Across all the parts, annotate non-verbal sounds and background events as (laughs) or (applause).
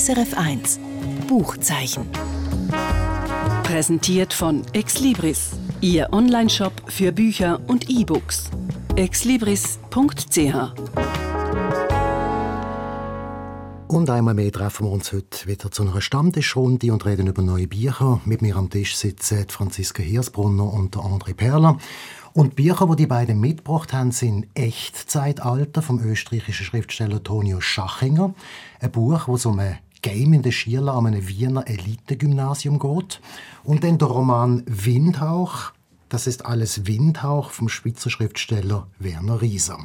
SRF 1 Buchzeichen. Präsentiert von Exlibris, Ihr Onlineshop für Bücher und E-Books. exlibris.ch Und einmal mehr treffen wir uns heute wieder zu einer Stammtischrunde und reden über neue Bücher. Mit mir am Tisch sitzen Franziska Hirsbrunner und André Perler. Und die Bücher, die die beiden mitgebracht haben, sind Echtzeitalter vom österreichischen Schriftsteller Tonio Schachinger. Ein Buch, wo es um einen gamenden Schüler an einem Wiener Elitegymnasium geht. Und dann der Roman Windhauch. Das ist alles Windhauch vom Schweizer Schriftsteller Werner Rieser.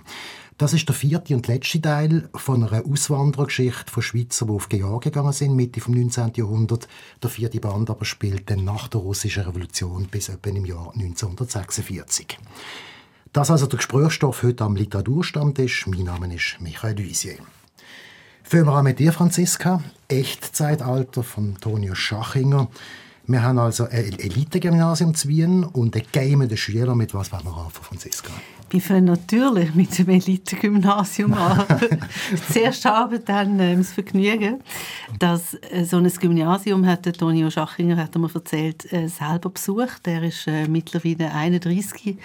Das ist der vierte und letzte Teil von einer Auswanderergeschichte von Schweizer, die auf Georgien gegangen sind, Mitte des 19. Jahrhunderts. Der vierte Band aber spielt dann nach der russischen Revolution bis etwa im Jahr 1946. Das ist also der Gesprächsstoff heute am Literaturstammtisch. Mein Name ist Michael Duisier. Fangen wir an mit dir, Franziska. Echtzeitalter von Tonio Schachinger. Wir haben also ein Elite-Gymnasium zu Wien und einen gamenden Schüler. Mit was wollen wir anfangen, Franziska? Wir fangen natürlich mit dem Elite-Gymnasium an. (laughs) (laughs) Zuerst haben dann äh, das Vergnügen, dass äh, so ein Gymnasium hat der Tonio Schachinger, hat er mir erzählt, äh, selber besucht. Er ist äh, mittlerweile 31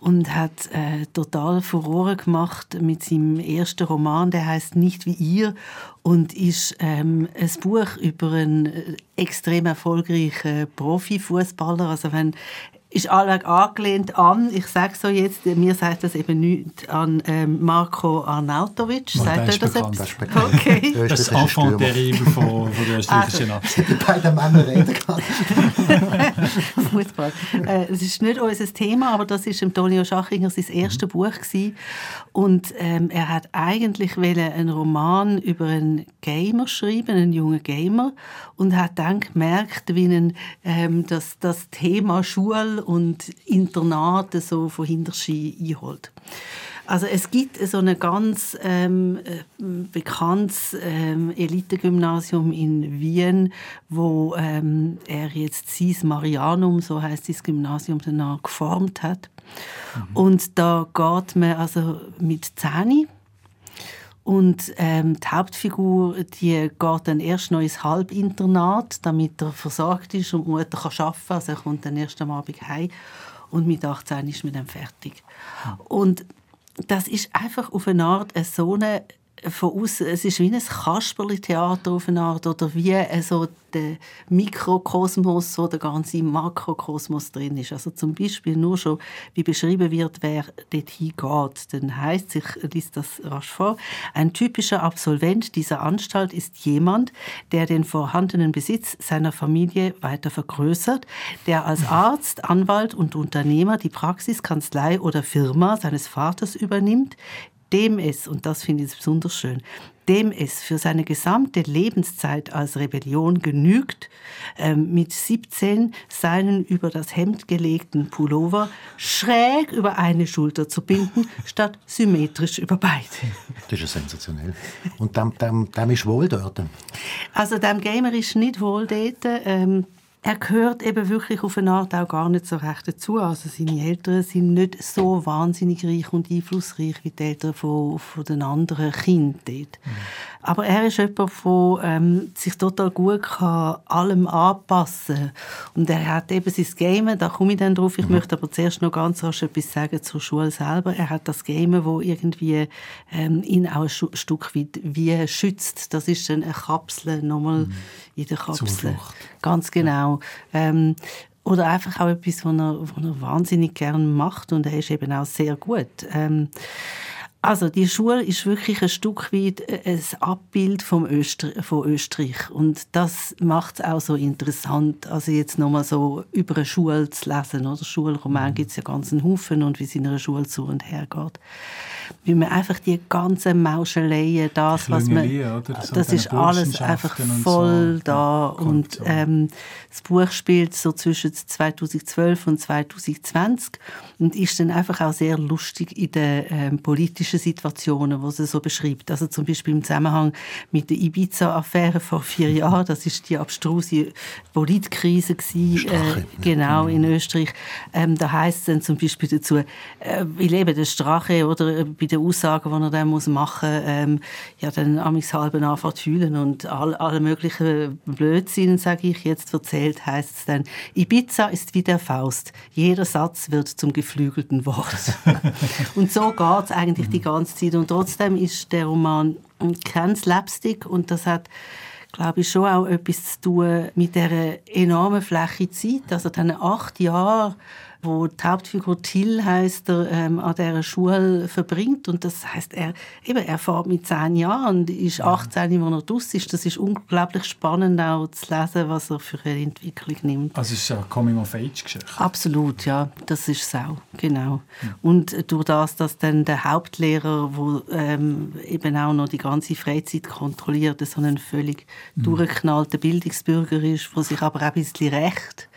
und hat äh, total Furore gemacht mit seinem ersten Roman, der heißt Nicht wie ihr und ist ähm, ein Buch über einen äh, extrem erfolgreichen Profifußballer. Also wenn ist allweg angelehnt an, ich sage so jetzt, mir sagt das eben nicht an ähm, Marco Arnautovic. Oh, sagt er das bekannt, etwas? das bekannt. Okay. Das Enfant terrible von, von der österreichischen (laughs) Nazi. Die beiden Männer reden kann. (laughs) (laughs) Fußball. Äh, es ist nicht unser Thema, aber das ist Antonio Schachinger sein erstes Buch gewesen. und ähm, er hat eigentlich einen Roman über einen Gamer schreiben, einen jungen Gamer und hat dann gemerkt, wie ihn, ähm, das, das Thema Schule und Internate so von Hinterski einholt. Also es gibt so ein ganz ähm, äh, bekanntes ähm, Elitegymnasium in Wien, wo ähm, er jetzt Sis Marianum, so heißt das Gymnasium, danach geformt hat. Mhm. Und da geht man also mit Zähne und ähm, die Hauptfigur die geht dann erst noch ins Halbinternat, damit er versorgt ist und die Mutter kann arbeiten kann. Also er kommt dann erst am Abend heim und mit 18 ist man dann fertig. Und das ist einfach auf eine Art so eine von außen, es ist wie ein Kasperli-Theater auf eine Art oder wie so der Mikrokosmos, wo der ganze Makrokosmos drin ist. Also zum Beispiel nur schon, wie beschrieben wird, wer dort hingeht. Dann heißt, ich lese das rasch vor, ein typischer Absolvent dieser Anstalt ist jemand, der den vorhandenen Besitz seiner Familie weiter vergrößert, der als (laughs) Arzt, Anwalt und Unternehmer die Praxis, Kanzlei oder Firma seines Vaters übernimmt, dem es, und das finde ich besonders schön, dem es für seine gesamte Lebenszeit als Rebellion genügt, ähm, mit 17 seinen über das Hemd gelegten Pullover schräg über eine Schulter zu binden, (laughs) statt symmetrisch über beide. Das ist ja sensationell. Und dem, dem, dem ist wohl dort? Also dem Gamer ist nicht wohl dort. Ähm, er gehört eben wirklich auf eine Art auch gar nicht so recht dazu. Also seine Eltern sind nicht so wahnsinnig reich und einflussreich wie die Eltern von, von den anderen Kindern dort. Mhm. Aber er ist jemand, der ähm, sich total gut kann, allem anpassen kann. Und er hat eben sein Game, da komme ich dann drauf. Ich mhm. möchte aber zuerst noch ganz rasch etwas sagen zur Schule selber. Er hat das Game, wo irgendwie ähm, ihn auch ein Stück weit wie schützt. Das ist eine Kapsel, nochmal mhm. in der Kapsel. Zuflucht. Ganz genau. Ja. Ähm, oder einfach auch etwas, was er, was er wahnsinnig gern macht und er ist eben auch sehr gut. Ähm, also die Schule ist wirklich ein Stück weit äh, ein Abbild vom Öster von Österreich und das macht es auch so interessant, also jetzt nochmal so über eine Schule zu lesen. Oder Schulroman mhm. gibt es ja ganz einen Haufen und wie es in einer Schule zu und her geht. Wie man einfach die ganzen Mauscheleien, das, was man, das, das ist alles einfach voll so. da und ähm, das Buch spielt so zwischen 2012 und 2020 und ist dann einfach auch sehr lustig in der ähm, politischen politischen Situationen, die sie so beschreibt. Also zum Beispiel im Zusammenhang mit der Ibiza-Affäre vor vier Jahren, das ist die abstruse Politkrise gewesen, äh, genau in Österreich. Ähm, da heißt es dann zum Beispiel dazu, äh, ich lebe der Strache oder äh, bei den Aussagen, die er dann muss machen, ähm, ja dann amigs halben anfängt fühlen und all, alle möglichen Blödsinn, sage ich jetzt erzählt, heißt es dann, Ibiza ist wie der Faust. Jeder Satz wird zum geflügelten Wort. (laughs) und so geht es eigentlich die ganze Zeit. Und trotzdem ist der Roman kein Slapstick und das hat glaube ich, schon auch etwas zu tun mit der enormen Fläche Zeit. Also dann acht Jahre wo die Hauptfigur Till heißt er ähm, an dieser Schule verbringt und das heißt er eben er fährt mit zehn Jahren und ist 18, wo er draus ist. Das ist unglaublich spannend auch zu lesen, was er für eine Entwicklung nimmt. Also es ist eine Coming of Age Geschichte. Absolut, ja, das ist so genau. Mhm. Und durch das, dass dann der Hauptlehrer, wo ähm, eben auch noch die ganze Freizeit kontrolliert, so ein völlig mhm. durchgeknallter Bildungsbürger ist, wo sich aber auch ein bisschen recht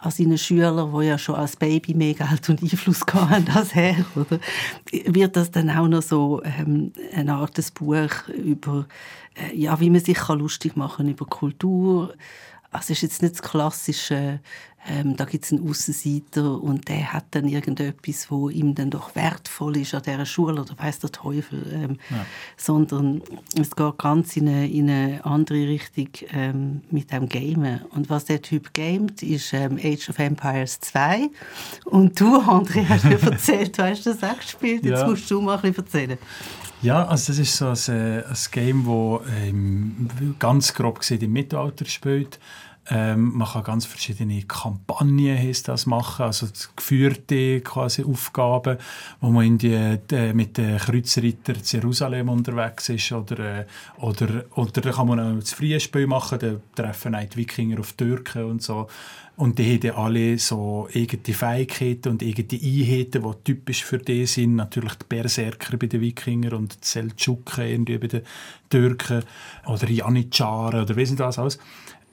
an seinen Schülern, die ja schon als Baby mehr Geld und Einfluss hatten als er, oder? wird das dann auch noch so ähm, eine Art Buch über, äh, ja, wie man sich kann lustig machen über Kultur. Also es ist jetzt nicht das klassische ähm, da gibt es einen Aussenseiter und der hat dann irgendetwas, wo ihm dann doch wertvoll ist an dieser Schule oder weiß der Teufel, ähm, ja. sondern es geht ganz in eine, in eine andere Richtung ähm, mit dem Gamen. Und was der Typ gamet, ist ähm, Age of Empires 2 und du, André, (laughs) hast mir erzählt, du hast das auch gespielt, jetzt ja. musst du mal ein bisschen erzählen. Ja, also das ist so ein, ein Game, das ähm, ganz grob gesehen im Mittelalter spielt ähm, man kann ganz verschiedene Kampagnen heißt das machen, also geführte quasi Aufgaben, wo man in die, die, mit den Kreuzrittern zu Jerusalem unterwegs ist oder, äh, oder, oder da kann man auch das freie Spiel machen, da treffen die Wikinger auf Türken und so. Und die haben alle so eigene Fähigkeiten und eigene Einheiten, die typisch für die sind. Natürlich die Berserker bei den Wikingern und die Seldschuken bei den Türken oder Janitscharen oder weiss nicht was alles.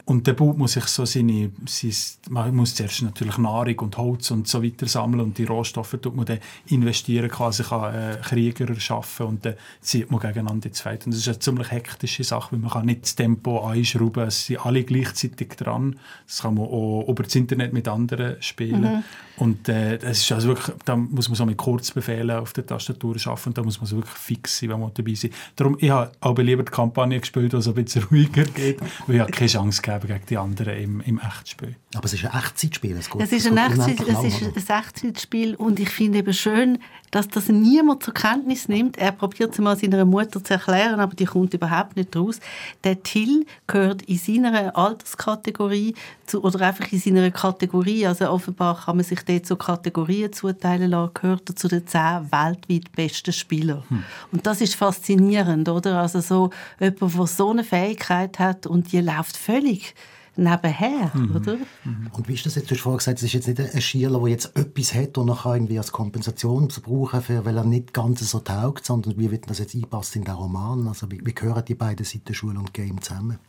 Und der Bub muss sich so seine, seine, man muss zuerst natürlich Nahrung und Holz und so weiter sammeln und die Rohstoffe tut man dann investieren, quasi kann äh, Krieger erschaffen und dann zieht man gegeneinander ins Feld. Und das ist eine ziemlich hektische Sache, weil man kann nicht das Tempo einschrauben, es sind alle gleichzeitig dran. Das kann man auch über das Internet mit anderen spielen. Mhm. Und äh, das ist also wirklich, da muss man so mit Kurzbefehlen auf der Tastatur arbeiten und da muss man so wirklich fix sein, wenn man dabei ist. Darum, ich habe auch lieber die Kampagne gespielt, die so ein bisschen (laughs) ruhiger geht, weil ich keine Chance gegeben gegen die anderen im, im Echtspiel. Aber es ist ein Echtzeitspiel. Es, geht, es ist, ein, Echtzeit, es ist ein Echtzeitspiel und ich finde eben schön, dass das niemand zur Kenntnis nimmt. Er probiert es mal seiner Mutter zu erklären, aber die kommt überhaupt nicht raus. Der Till gehört in seiner Alterskategorie zu, oder einfach in seiner Kategorie, also offenbar kann man sich dort so Kategorien zuteilen lassen, gehört er zu den zehn weltweit besten Spielern. Hm. Und das ist faszinierend, oder? Also so jemand, der so eine Fähigkeit hat und die läuft völlig nebenher, mhm. oder? Und wie ist das jetzt? Du hast vorhin gesagt, es ist jetzt nicht ein Schüler, der jetzt etwas hat und er irgendwie als Kompensation brauchen kann, weil er nicht ganz so taugt, sondern wie wird das jetzt einpassen in den Roman? Also wie, wie gehören die beiden Seiten Schule und Game zusammen?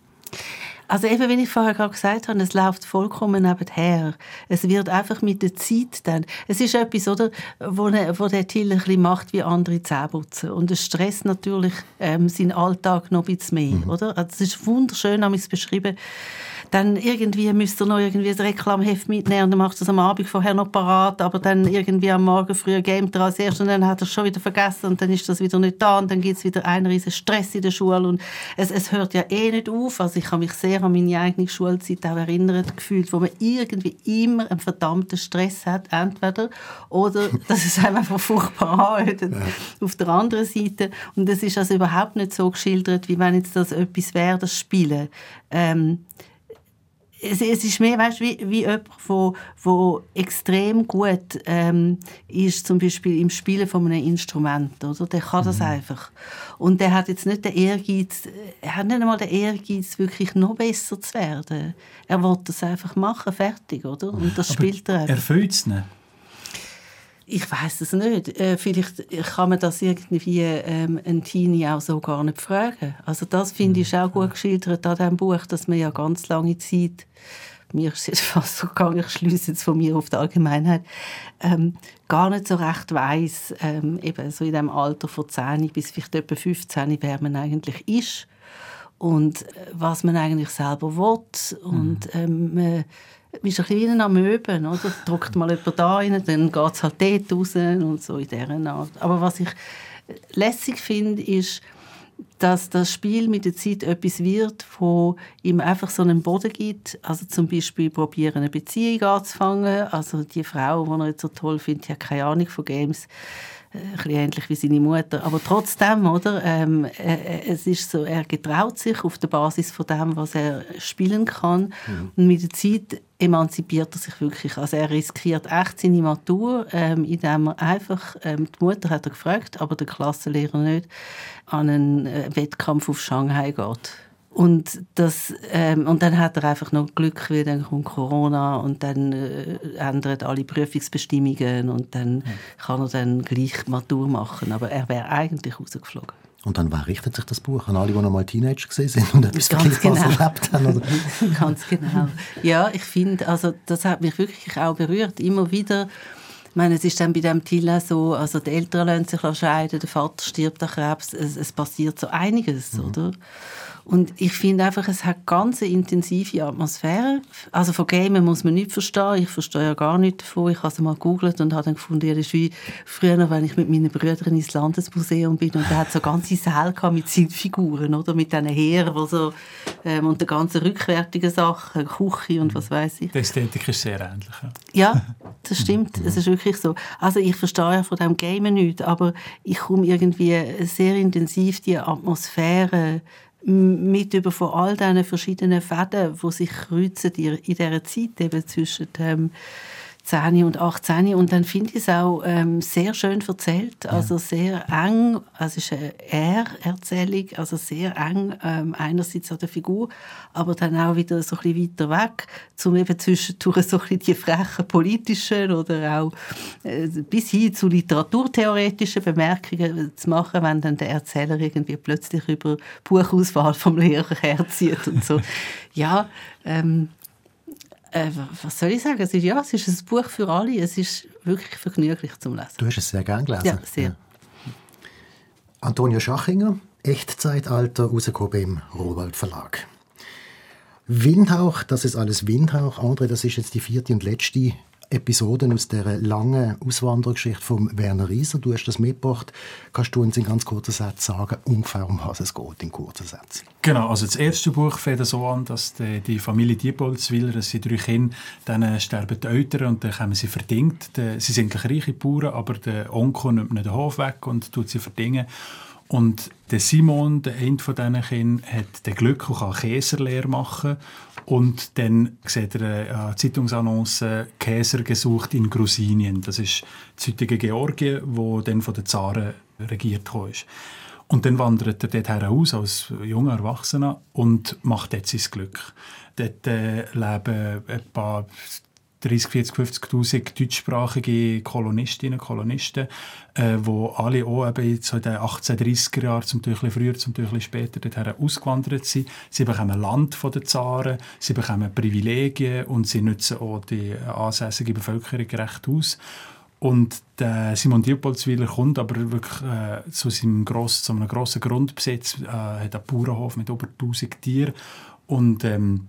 Also eben, wie ich vorher gerade gesagt habe, es läuft vollkommen nebenher. Es wird einfach mit der Zeit dann. Es ist etwas, oder, wo, ne, wo der Till ein bisschen macht wie andere Zähneputzen. Und es stresst natürlich ähm, seinen Alltag noch ein bisschen mehr, mhm. oder? Also es ist wunderschön, habe ich es beschrieben, dann irgendwie müsst ihr noch irgendwie ein Reklamheft mitnehmen und dann macht es am Abend vorher noch parat, aber dann irgendwie am Morgen früh gamet er als erstes und dann hat er es schon wieder vergessen und dann ist das wieder nicht da und dann gibt es wieder einen riesen Stress in der Schule und es, es hört ja eh nicht auf. Also ich kann mich sehr an meine eigene Schulzeit auch erinnert gefühlt, wo man irgendwie immer einen verdammten Stress hat, entweder oder (laughs) dass es einem einfach furchtbar anhört ja. auf der anderen Seite und es ist also überhaupt nicht so geschildert, wie wenn jetzt das etwas wäre, das Spielen. Ähm, es, es ist mehr weißt, wie, wie jemand, der, der extrem gut ähm, ist, zum Beispiel im Spielen von einem Instrument. Oder? Der kann das mhm. einfach. Und der hat jetzt nicht den Ehrgeiz, er hat nicht einmal den Ehrgeiz, wirklich noch besser zu werden. Er will das einfach machen, fertig. Oder? Und das Aber spielt er einfach. Erfüllt es nicht? Ich weiß es nicht. Äh, vielleicht kann man das irgendwie ähm, ein Teenie auch so gar nicht fragen. Also das finde ich auch gut geschildert an diesem Buch, dass man ja ganz lange Zeit mir ist es (laughs) fast so gegangen, ich schließe jetzt von mir auf die Allgemeinheit, ähm, gar nicht so recht weiss, ähm, eben so in dem Alter von 10 bis vielleicht etwa 15, wer man eigentlich ist und äh, was man eigentlich selber will. Und mhm. ähm, man ist ein bisschen wie ein Amöben, oder? Drückt mal jemand da rein, dann geht es halt dort raus und so in dieser Art. Aber was ich lässig finde, ist, dass das Spiel mit der Zeit etwas wird, wo ihm einfach so einen Boden gibt. Also zum Beispiel probieren, eine Beziehung anzufangen. Also die Frau, die er jetzt so toll findet, die hat keine Ahnung von Games. Äh, ein bisschen ähnlich wie seine Mutter. Aber trotzdem, oder? Ähm, äh, äh, es ist so, er getraut sich auf der Basis von dem, was er spielen kann. Mhm. Und mit der Zeit emanzipiert er sich wirklich. Also er riskiert echt seine Matur, ähm, indem er einfach, ähm, die Mutter hat er gefragt, aber der Klassenlehrer nicht, an einen äh, Wettkampf auf Shanghai geht. Und, das, ähm, und dann hat er einfach noch Glück, weil dann kommt Corona und dann äh, ändern alle Prüfungsbestimmungen und dann ja. kann er dann gleich Matur machen. Aber er wäre eigentlich rausgeflogen. Und dann wer richtet sich das Buch an alle, die noch mal Teenager gesehen sind und etwas Ganz genau. erlebt haben? Oder? (laughs) Ganz genau. Ja, ich finde, also das hat mich wirklich auch berührt. Immer wieder ich meine, es ist dann bei dem Tilla so, also die Eltern lassen sich scheiden, der Vater stirbt an Krebs, es, es passiert so einiges, mhm. oder? Und ich finde einfach, es hat ganz eine intensive Atmosphäre. Also von Gamen muss man nicht verstehen. Ich verstehe ja gar nichts davon. Ich habe es mal gegoogelt und habe dann gefunden, das ist wie früher, wenn ich mit meinen Brüdern ins Landesmuseum bin und da hat so ganze Säle mit Zielfiguren, oder? Mit diesen Heeren, so, ähm, und den ganzen rückwärtigen Sachen, Küche und was weiß ich. Die Ästhetik ist sehr ähnlich. Ja, ja das stimmt. Es ist wirklich so. Also ich verstehe ja von dem Gamen nichts, aber ich komme irgendwie sehr intensiv die Atmosphäre mit über von all diesen verschiedenen Fäden, die sich kreuzen in dieser Zeit eben zwischen dem 10 und 18 und dann finde ich es auch ähm, sehr schön erzählt, also sehr eng, also es ist eine Er-Erzählung, also sehr eng ähm, einerseits an der Figur, aber dann auch wieder so ein bisschen weiter weg, um eben zwischendurch so ein bisschen die frechen politischen oder auch äh, bis hin zu literaturtheoretischen Bemerkungen zu machen, wenn dann der Erzähler irgendwie plötzlich über Buchauswahl vom Lehrer herzieht und so. (laughs) Ja, ähm, äh, was soll ich sagen? Es ist, ja, es ist ein Buch für alle. Es ist wirklich vergnüglich zum Lesen. Du hast es sehr gerne gelesen. Ja, sehr. Ja. Antonia Schachinger, Echtzeitalter, rausgekommen im Rowold Verlag. Windhauch, das ist alles Windhauch. André, das ist jetzt die vierte und letzte Episoden aus der langen Auswanderungsgeschichte von Werner Rieser. Du hast das mitgebracht. Kannst du uns in ganz kurzen Sätzen sagen, ungefähr um was es geht, in kurzen Sätzen? Genau, also das erste Buch fängt so an, dass die, die Familie Diepolzwiller, es sind drei Kinder, dann sterben die Eltern und dann kommen sie verdingt. Sie sind reiche Bauern, aber der Onkel nimmt ihnen den Hof weg und tut sie verdingen. Und der Simon, der eine von diesen Kindern, hat den Glück und kann Käserlehre machen. Und dann sieht er eine Zeitungsannonce «Käser gesucht in Grusinien». Das ist das heutige Georgien, wo dann von den Zaren regiert ist. Und dann wandert er dort heraus als junger Erwachsener und macht dort sein Glück. Dort äh, leben etwa 30, 40, 50'000 deutschsprachige Kolonistinnen und Kolonisten, äh, wo alle auch eben so in den 1830er Jahren, zum Teil früher, zum Teil später, dorthin ausgewandert sind. Sie bekommen Land von den Zaren, sie bekommen Privilegien und sie nutzen auch die ansässige Bevölkerung recht aus. Und der Simon Diepolzwiller kommt aber wirklich äh, zu, seinem gross, zu einem grossen Grundbesitz, äh, hat einen Bauernhof mit über 1000 Tieren und ähm,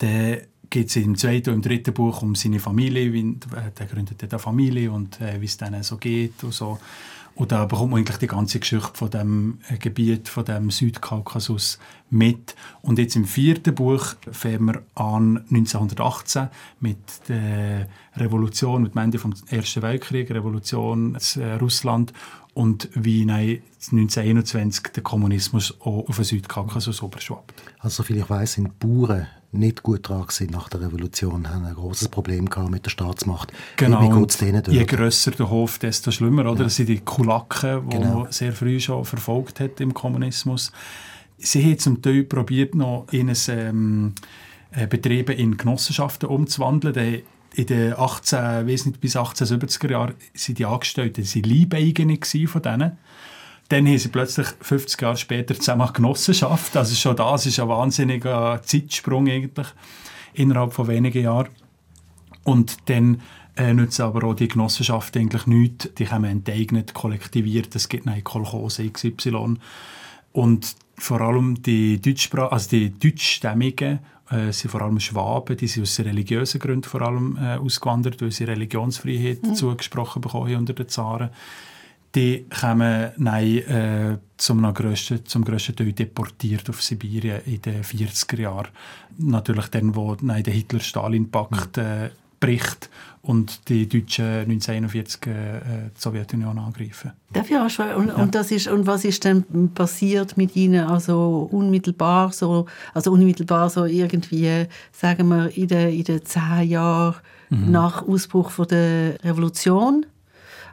der geht es im zweiten und im dritten Buch um seine Familie, wie, er gründet eine Familie und äh, wie es denen so geht und so. Und da bekommt man eigentlich die ganze Geschichte von dem äh, Gebiet, von dem Südkaukasus mit. Und jetzt im vierten Buch fangen wir an 1918 mit der Revolution, mit dem Ende des Ersten Weltkriegs, Revolution in äh, Russland und wie 1921 der Kommunismus auch auf den Südkaukasus überschwappt. Also soviel ich weiß, sind Bauern nicht gut dran sind nach der Revolution, haben ein großes Problem gehabt mit der Staatsmacht. Genau. Je grösser der Hof, desto schlimmer, oder? Ja. Das sind die Kulaken, die genau. man sehr früh schon verfolgt hat im Kommunismus. Sie haben zum Teil probiert, noch in ein, ähm, äh, Betriebe in Genossenschaften umzuwandeln. In den 18, bis 1870er Jahren sind die Angestellten sie Leibeigene von denen. Dann haben sie plötzlich 50 Jahre später zusammen Genossenschaft. Also schon das ist ein wahnsinniger Zeitsprung eigentlich. innerhalb von wenigen Jahren. Und dann äh, nützen aber auch die Genossenschaften eigentlich nichts. Die haben enteignet, kollektiviert, es gibt eine Kolchose XY. Und vor allem die, Deutschspra also die Deutschstämmigen äh, sind vor allem Schwaben, die sind aus religiösen Gründen vor allem äh, ausgewandert, weil sie Religionsfreiheit mhm. zugesprochen bekommen unter den Zaren. Die kommen nein, äh, zum, grössten, zum grössten Teil deportiert auf Sibirien in den 40er Jahren. Natürlich dann, wo nein, der Hitler-Stalin-Pakt äh, bricht und die Deutschen 1941 äh, die Sowjetunion angreifen. Darf ich auch und, ja. und, das ist, und was ist denn passiert mit Ihnen also unmittelbar so, also unmittelbar so irgendwie, sagen wir, in den, in den zehn Jahren mhm. nach Ausbruch von der Revolution?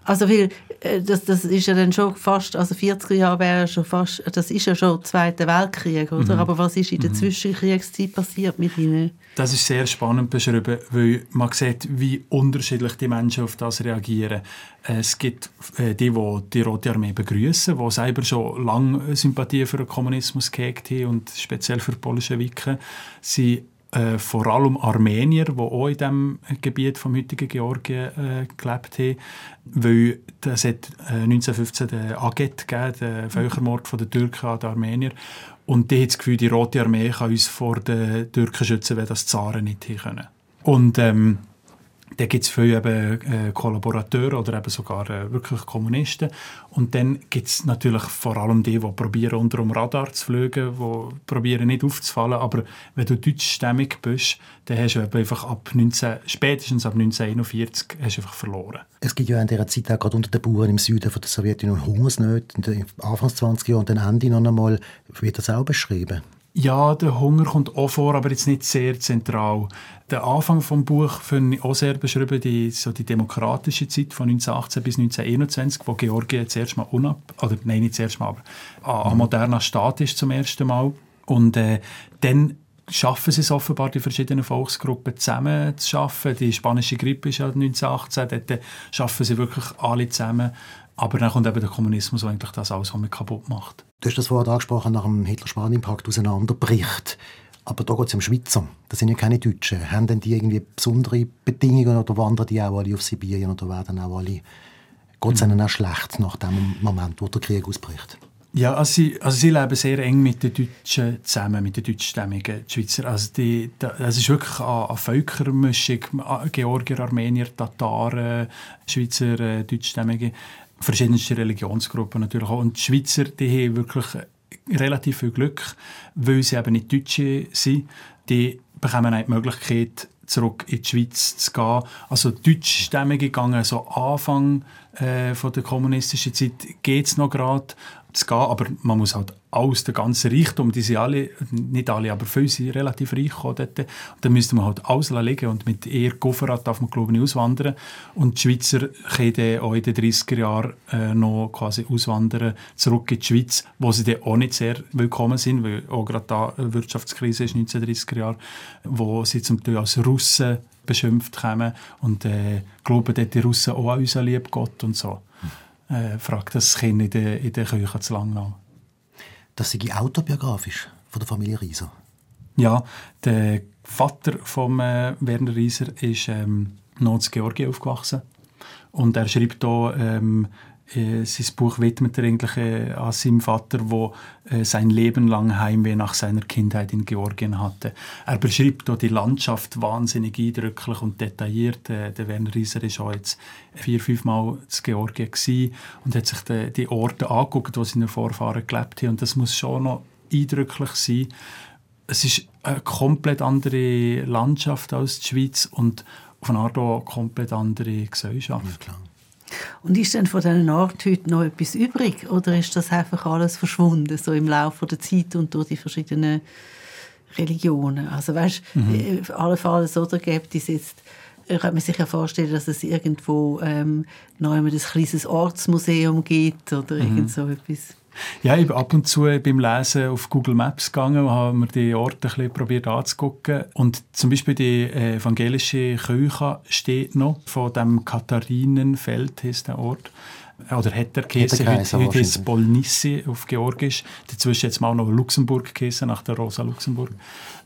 Also weil, äh, das, das ist ja dann schon fast, also 40er Jahre wäre schon fast, das ist ja schon Zweiter Weltkrieg, oder? Mhm. Aber was ist in der mhm. Zwischenkriegszeit passiert mit Ihnen? Das ist sehr spannend beschrieben, weil man sieht, wie unterschiedlich die Menschen auf das reagieren. Es gibt äh, die, die die Rote Armee begrüßen, die selber schon lange Sympathie für den Kommunismus gehegt haben und speziell für Bolschewiken. Sie äh, vor allem Armenier, die auch in diesem Gebiet vom heutigen Georgien äh, gelebt haben, weil es hat äh, 1915 den Aget gegeben, den Völkermord der Türken an den Armenier. Und die hat das Gefühl, die Rote Armee kann uns vor den Türken schützen, wenn das Zaren nicht können. Und ähm, da gibt es viele eben, äh, Kollaborateure oder eben sogar äh, wirklich Kommunisten. Und dann gibt es natürlich vor allem die, die probieren unter dem Radar zu fliegen, die probieren nicht aufzufallen. Aber wenn du deutschstämmig bist, dann hast du einfach ab 19, spätestens ab 1941 hast du einfach verloren. Es gibt ja in dieser Zeit auch gerade unter den Bauern im Süden von der Sowjetunion Hungersnöte, Anfangs 20 Jahren und dann Ende noch einmal. Wird das auch beschrieben? Ja, der Hunger kommt auch vor, aber jetzt nicht sehr zentral. Der Anfang vom Buch finde ich auch sehr beschrieben, die, so die demokratische Zeit von 1918 bis 1921, wo Georgien zuerst mal unab, oder nein, nicht zuerst mal, aber ein moderner Staat ist zum ersten Mal. Und äh, dann schaffen sie es offenbar, die verschiedenen Volksgruppen zusammen zu schaffen. Die spanische Grippe ist ja 1918, dort schaffen sie wirklich alle zusammen. Aber dann kommt eben der Kommunismus, der eigentlich das alles kaputt macht. Du hast das vorhin angesprochen, nach dem Hitler-Spanien-Pakt auseinanderbricht. Aber da geht es um Schweizer. Das sind ja keine Deutschen. Haben denn die irgendwie besondere Bedingungen oder wandern die auch alle auf Sibirien oder werden auch alle, geht es ihnen auch schlecht nach dem Moment, wo der Krieg ausbricht? Ja, also sie, also sie leben sehr eng mit den Deutschen zusammen, mit den deutschstämmigen Schweizer. Also die, das ist wirklich eine, eine Völkermischung, Georgier, Armenier, Tataren, Schweizer, äh, Deutschstämmige verschiedenste Religionsgruppen natürlich auch. Und die Schweizer, die haben wirklich relativ viel Glück, weil sie eben nicht Deutsche sind. Die bekommen die Möglichkeit, zurück in die Schweiz zu gehen. Also deutschstämmige gegangen, so Anfang äh, von der kommunistischen Zeit geht es noch gerade zu gehen, aber man muss halt aus der ganzen Reichtum, die sind alle, nicht alle, aber viele sind relativ reich dort. Und dann müsste man halt alles liegen und mit eher Gofferat darf man glaube ich auswandern. Und die Schweizer können auch in den 30er Jahren äh, noch quasi auswandern, zurück in die Schweiz, wo sie dann auch nicht sehr willkommen sind, weil auch gerade da eine Wirtschaftskrise ist, 1930er Jahre, wo sie zum Teil als Russen beschimpft kommen und äh, glauben dort die Russen auch an unseren lieben Gott und so. Äh, fragt das Kind in der, in der Küche zu lang nach. Das sei autobiografisch von der Familie Rieser. Ja, der Vater von äh, Werner Rieser ist ähm, noch in Georgien aufgewachsen und er schreibt hier ähm, äh, sein Buch widmet er eigentlich äh, an seinem Vater, der äh, sein Leben lang Heimweh nach seiner Kindheit in Georgien hatte. Er beschreibt hier die Landschaft wahnsinnig eindrücklich und detailliert. Äh, der Werner Rieser ist auch jetzt vier, fünf Mal in Georgien und hat sich die, die Orte angeguckt, wo seine Vorfahren gelebt haben. Und das muss schon noch eindrücklich sein. Es ist eine komplett andere Landschaft als die Schweiz und auf eine Art auch komplett andere Gesellschaft. Ja, und ist denn von diesen Art heute noch etwas übrig oder ist das einfach alles verschwunden, so im Laufe der Zeit und durch die verschiedenen Religionen? Also weißt, mhm. auf alle Fälle so, da gibt es jetzt äh, könnte man sich ja vorstellen, dass es irgendwo ähm, noch ein kleines Ortsmuseum gibt oder mhm. irgend so etwas. Ja, ich bin ab und zu beim Lesen auf Google Maps gegangen und habe mir die Orte ein bisschen probiert anzugucken. Und zum Beispiel die evangelische Kirche steht noch, von dem Katharinenfeld heißt der Ort. oder hat er geheißen, heute, heute ist Bolnissi auf Georgisch, dazwischen jetzt mal noch Luxemburg geheißen, nach der Rosa Luxemburg.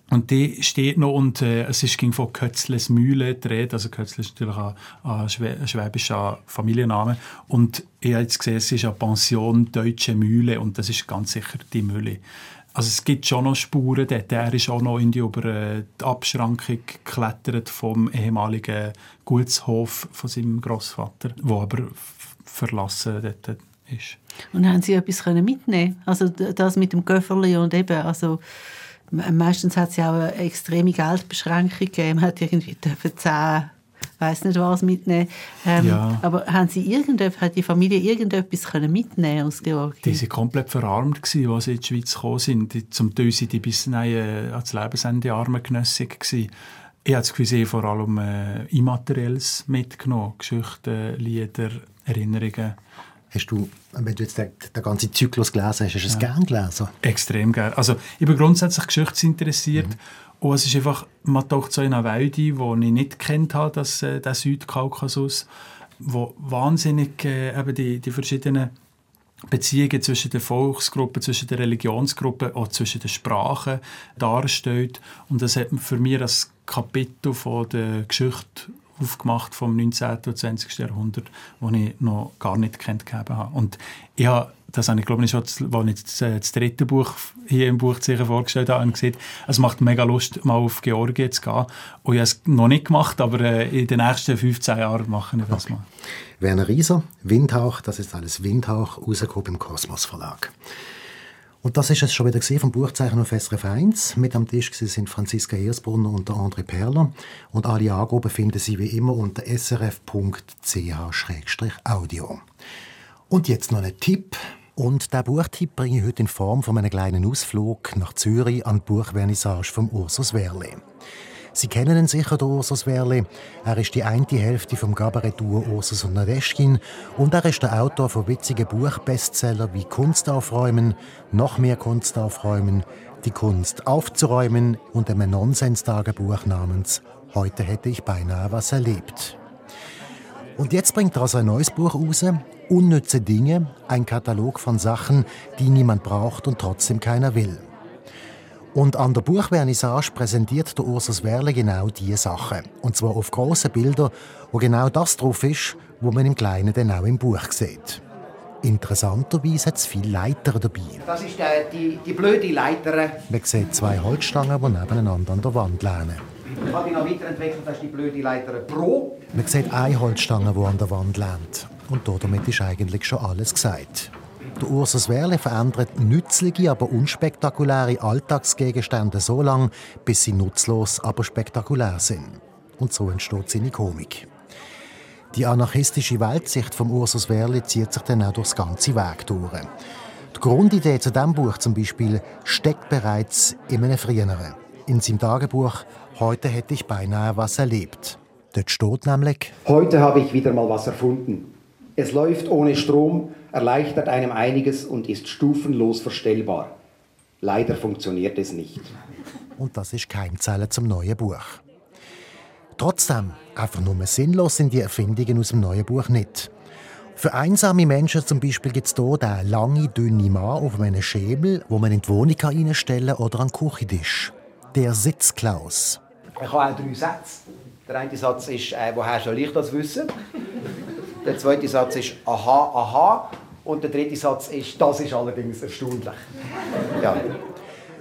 Und die steht noch und äh, es ist, ging von Kötzles Mühle Rede. Also Kötzle ist natürlich ein, ein schwäbischer Familienname. Und ich habe jetzt gesehen, es ist eine Pension Deutsche Mühle und das ist ganz sicher die Mühle. Also es gibt schon noch Spuren dort. Er ist auch noch in die, über äh, die Abschrankung geklettert vom ehemaligen Gutshof von seinem Großvater, wo aber verlassen dort ist. Und haben Sie etwas mitnehmen Also das mit dem Köfferli und eben, also Meistens hat es ja auch eine extreme Geldbeschränkung gegeben. Man hat irgendwie dürfen 10 weiß nicht was mitnehmen. Ähm, ja. Aber haben Sie hat die Familie irgendetwas können mitnehmen aus Georgien? Die waren komplett verarmt, gewesen, als sie in die Schweiz gekommen sind. Zum Teil waren die bis äh, ans Lebensende armengenössig gewesen. Ich habe das Gefühl, vor allem äh, Immaterielles mitgenommen. Geschichten, Lieder, Erinnerungen. Hast du, wenn du jetzt den, den ganzen Zyklus gelesen hast, hast du es ja. gern gelesen? Extrem gern. Also ich bin grundsätzlich geschichtsinteressiert mhm. und es ist einfach, man taucht so in eine Welt ein, wo ich nicht kennt habe, das, äh, den Südkaukasus, wo wahnsinnig äh, eben die, die verschiedenen Beziehungen zwischen den Volksgruppen, zwischen den Religionsgruppen, auch zwischen den Sprachen darstellt. Und das hat für mich als Kapitel von der Geschichte aufgemacht vom 19. und 20. Jahrhundert, das ich noch gar nicht kennt habe. Und ich habe, das habe ich glaube ich schon, als ich das, äh, das dritte Buch hier im Buchzeichen vorgestellt habe, gesehen, es macht mega Lust, mal auf Georgien zu gehen. Und ich habe es noch nicht gemacht, aber äh, in den nächsten 15 Jahren mache ich das mal. Werner Rieser, Windhauch, das ist alles Windhauch, rausgekommen im Kosmos Verlag. Und das ist es schon wieder vom Buchzeichen auf SRF 1. Mit am Tisch sind Franziska Hirsbrunner und André Perler. Und alle Angaben finden Sie wie immer unter srf.ch-audio. Und jetzt noch ein Tipp. Und der Buchtipp bringe ich heute in Form von einem kleinen Ausflug nach Zürich an die Buchvernissage vom Ursus Werle. Sie kennen ihn sicher, den Ursus Werle. Er ist die eine Hälfte vom Gabaret-Duo Ursus und Nadeschkin und er ist der Autor von witzigen Buchbestseller wie Kunst aufräumen, noch mehr Kunst aufräumen, die Kunst aufzuräumen und einem Nonsens-Tagebuch namens Heute hätte ich beinahe was erlebt. Und jetzt bringt er also ein neues Buch raus, Unnütze Dinge, ein Katalog von Sachen, die niemand braucht und trotzdem keiner will. Und an der Buchvernissage präsentiert der Ursus Werle genau diese Sachen. Und zwar auf grossen Bildern, wo genau das drauf ist, wo man im Kleinen dann auch im Buch sieht. Interessanterweise hat es viele Leiter dabei. Das ist äh, die, die blöde Leiter. Man sieht zwei Holzstangen, die nebeneinander an der Wand lehnen. Ich habe die noch weiterentwickelt, das ist die blöde Leiter Pro. Man sieht eine Holzstange, die an der Wand lehnt. Und damit ist eigentlich schon alles gesagt. Der Ursus Werle verändert nützliche, aber unspektakuläre Alltagsgegenstände so lange, bis sie nutzlos, aber spektakulär sind. Und so entsteht seine Komik. Die anarchistische Weltsicht vom Ursus Werle zieht sich dann auch durchs ganze Weg durch. Die Grundidee zu diesem Buch zum Beispiel steckt bereits in einem früheren. In seinem Tagebuch «Heute hätte ich beinahe was erlebt». Dort steht nämlich «Heute habe ich wieder mal was erfunden. Es läuft ohne Strom, erleichtert einem einiges und ist stufenlos verstellbar. Leider funktioniert es nicht. Und das ist Keimzelle zum neuen Buch. Trotzdem, einfach nur sinnlos sind die Erfindungen aus dem neuen Buch nicht. Für einsame Menschen zum Beispiel gibt es hier den lange, dünne Mann auf einem Schemel, wo man in die Wohnung reinstellen kann oder an den Küchentisch. Der Sitzklaus. Ich habe auch drei Sätze. Der eine Satz ist, äh, woher soll ich das wissen? Der zweite Satz ist, aha, aha. Und der dritte Satz ist, das ist allerdings erstaunlich. Ja.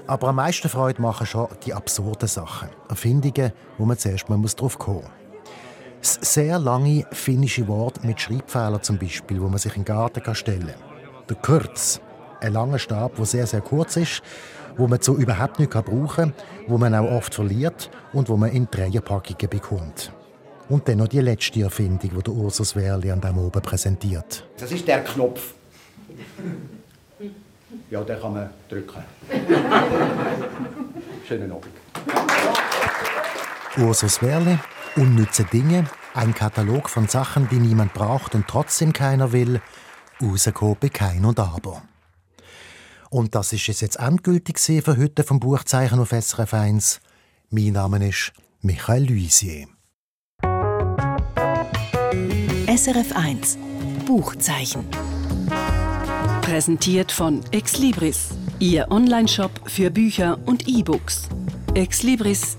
Aber am meisten Freude machen schon die absurden Sachen. Erfindungen, wo man zuerst mal drauf kommen muss. Das sehr lange finnische Wort mit Schreibfehlern zum Beispiel, wo man sich in den Garten stellen kann. Der Kürz, ein langer Stab, der sehr, sehr kurz ist, wo man so überhaupt nicht brauchen kann, wo man auch oft verliert und wo man in Dreierpackungen bekommt. Und dann noch die letzte Erfindung, die der Ursus Werli an diesem oben präsentiert. Das ist der Knopf. (laughs) Ja, den kann man drücken. (laughs) Schönen Abend. Ursus Werli, unnütze Dinge, ein Katalog von Sachen, die niemand braucht und trotzdem keiner will, rausgekommen bei Kein und Aber. Und das ist es jetzt endgültig für heute vom Buchzeichen auf SRF 1. Mein Name ist Michael Luisier. SRF 1 Buchzeichen. Präsentiert von Exlibris, Ihr Onlineshop für Bücher und E-Books. exlibris.ch